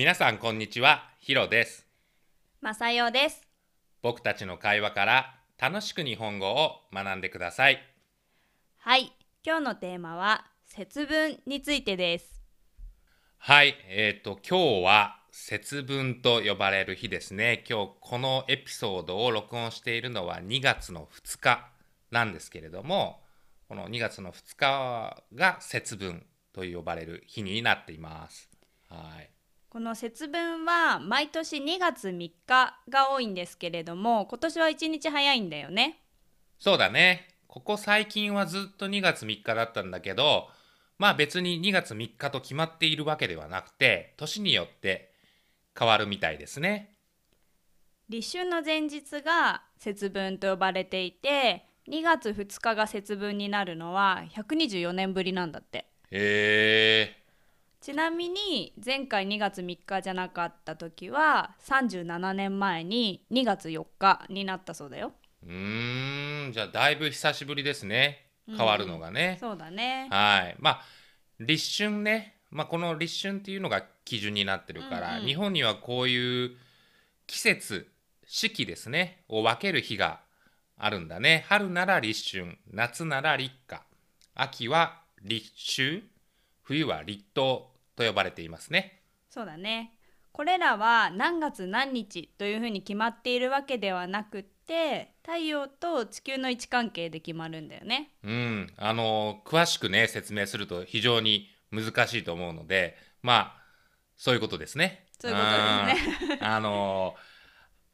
皆さんこんにちは、ヒロです。まさよです。僕たちの会話から楽しく日本語を学んでください。はい、今日のテーマは節分についてです。はい、えっ、と今日は節分と呼ばれる日ですね。今日このエピソードを録音しているのは2月の2日なんですけれども、この2月の2日が節分と呼ばれる日になっています。はい。この節分は毎年2月3日が多いんですけれども、今年は1日早いんだよね。そうだね。ここ最近はずっと2月3日だったんだけど、まあ別に2月3日と決まっているわけではなくて、年によって変わるみたいですね。立春の前日が節分と呼ばれていて、2月2日が節分になるのは124年ぶりなんだって。へえ。ちなみに前回2月3日じゃなかった時は37年前に2月4日になったそうだよ。うーん、じゃあだいぶ久しぶりですね。変わるのがね。そうだね。はい。まあ立春ね。まあこの立春っていうのが基準になってるから、うんうん日本にはこういう季節、四季ですね、を分ける日があるんだね。春なら立春、夏なら立夏、秋は立秋、冬は立冬と呼ばれていますね。そうだね。これらは何月何日というふうに決まっているわけではなくって太陽と地球の位置関係で決まるんだよね。うん、あの詳しくね説明すると非常に難しいと思うのでまあそういうことですね。そういうことですね。うんあの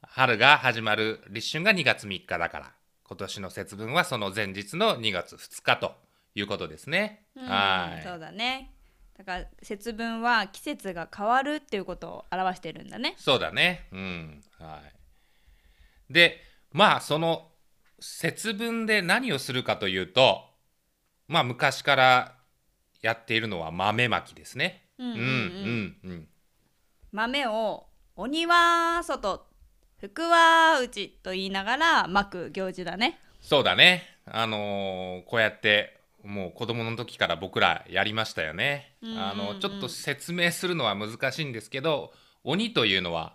春が始まる立春が2月3日だから今年の節分はその前日の2月2日ということですね。うんはいそうだね。だから節分は季節が変わるっていうことを表してるんだね。そうだね。うん。はい。で、まあ、その節分で何をするかというと、まあ、昔からやっているのは豆まきですね。うんうんうんうんうんうん。豆を鬼は外、福は内と言いながら巻く行事だね。そうだね。あのーこうやって、もう子供の時から僕らやりましたよね。うんうんうんあの、ちょっと説明するのは難しいんですけど、鬼というのは、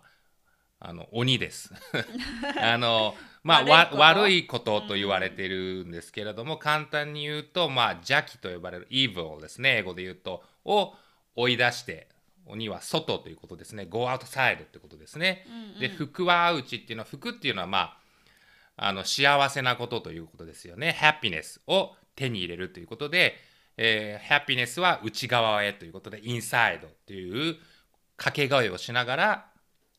あの鬼です。あのまあわ悪悪いことと言われているんですけれども、簡単に言うとまあ邪気と呼ばれる evil ですね英語で言うとを追い出して鬼は外ということですね go outside ってことですね。うんうんで福は内っていうのは福っていうのはまああの幸せなことということですよね。happiness を手に入れるということで、えー、happiness は内側へということで inside っていう掛け声をしながら、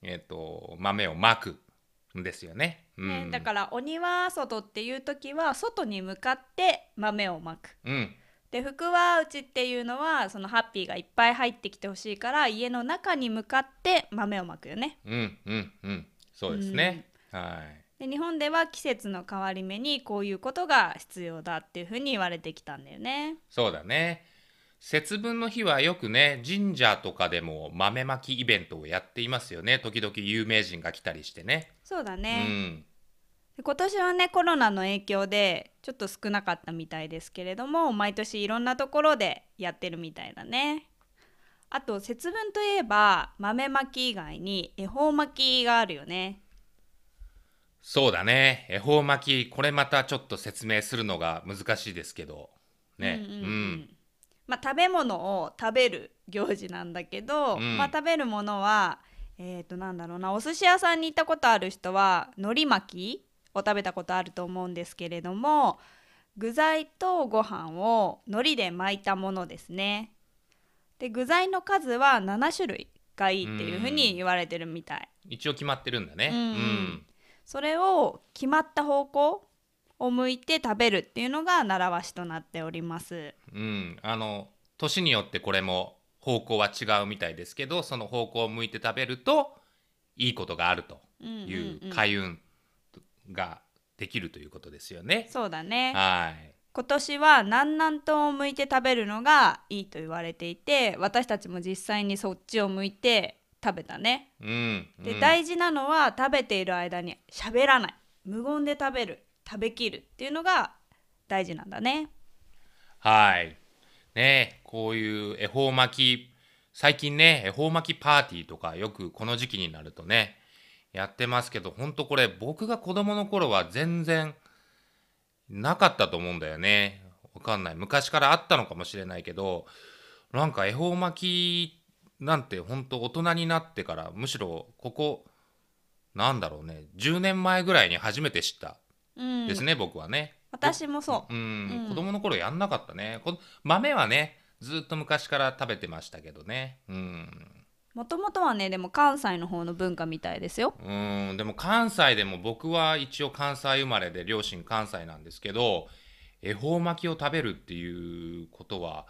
えー、と豆をまくんですよね。うんね、だから鬼は外っていう時は外に向かって豆をまく。うんで福は内っていうのはそのハッピーがいっぱい入ってきてほしいから家の中に向かって豆をまくよね。うんうんうんそうですね。はいで日本では季節の変わり目にこういうことが必要だっていうふうに言われてきたんだよね。そうだね。節分の日はよくね神社とかでも豆まきイベントをやっていますよね時々有名人が来たりしてね。そうだうね、んで今年はねコロナの影響でちょっと少なかったみたいですけれども毎年いろんなところでやってるみたいだね。あと節分といえば豆まき以外に恵方巻きがあるよね。そうだね。恵方巻きこれまたちょっと説明するのが難しいですけど。ね。うんうんうんまあ、食べ物を食べる行事なんだけど、うん。まあ、食べるものはえー、となんだろうな。お寿司屋さんに行ったことある人は海苔巻きを食べたことあると思うんですけれども具材とご飯を海苔で巻いたものですね。で具材の数は7種類がいいっていうふうに言われてるみたい。一応決まってるんだね。うん。うんそれを決まった方向を向いて食べるっていうのが習わしとなっております。うんうんあの年によってこれも方向は違うみたいですけどその方向を向いて食べるといいことがあるといううん開運ができるということですよね。そうだね。はい。今年は南南東を向いて食べるのがいいと言われていて私たちも実際にそっちを向いて食べたね。うん。で、うん大事なのは食べている間に喋らない無言で食べる食べきるっていうのが大事なんだね。はい。ねこういう恵方巻き最近ね恵方巻きパーティーとかよくこの時期になるとねやってますけどほんとこれ僕が子供の頃は全然なかったと思うんだよねわかんない昔からあったのかもしれないけどなんか恵方巻きなんてほんと大人になってからむしろここなんだろうね10年前ぐらいに初めて知ったうん。ですね、僕はね。私もそう。うん、うん。子供の頃やんなかったね。こ豆はねずっと昔から食べてましたけどね。うん。もともとはねでも関西の方の文化みたいですよ。うん。でも関西でも僕は一応関西生まれで両親関西なんですけど恵方巻きを食べるっていうことは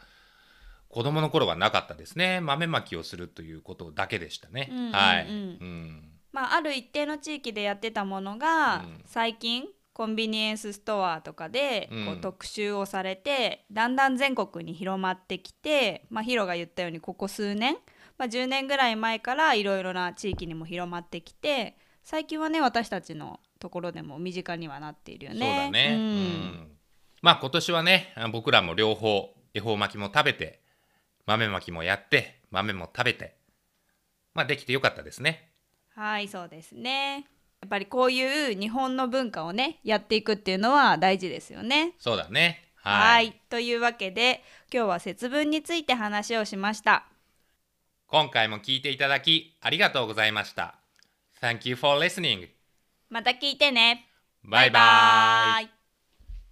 子供の頃はなかったですね。豆巻きをするということだけでしたね、うんうんうん。はい、うん、まあある一定の地域でやってたものが、うん。最近コンビニエンスストアとかでこうん。う特集をされて、だんだん全国に広まってきて、まあ、ヒロが言ったようにここ数年、まあ、10年ぐらい前からいろいろな地域にも広まってきて最近はね私たちのところでも身近にはなっているよね。そうだね、ううんん。まあ今年はね僕らも両方恵方巻きも食べて豆巻きもやって豆も食べてまあできてよかったですね。はいそうですね。やっぱりこういう日本の文化をねやっていくっていうのは大事ですよね。そうだね。はい。というわけで今日は節分について話をしました。今回も聞いていただきありがとうございました。Thank you for listening また聞いてね。バイバイイ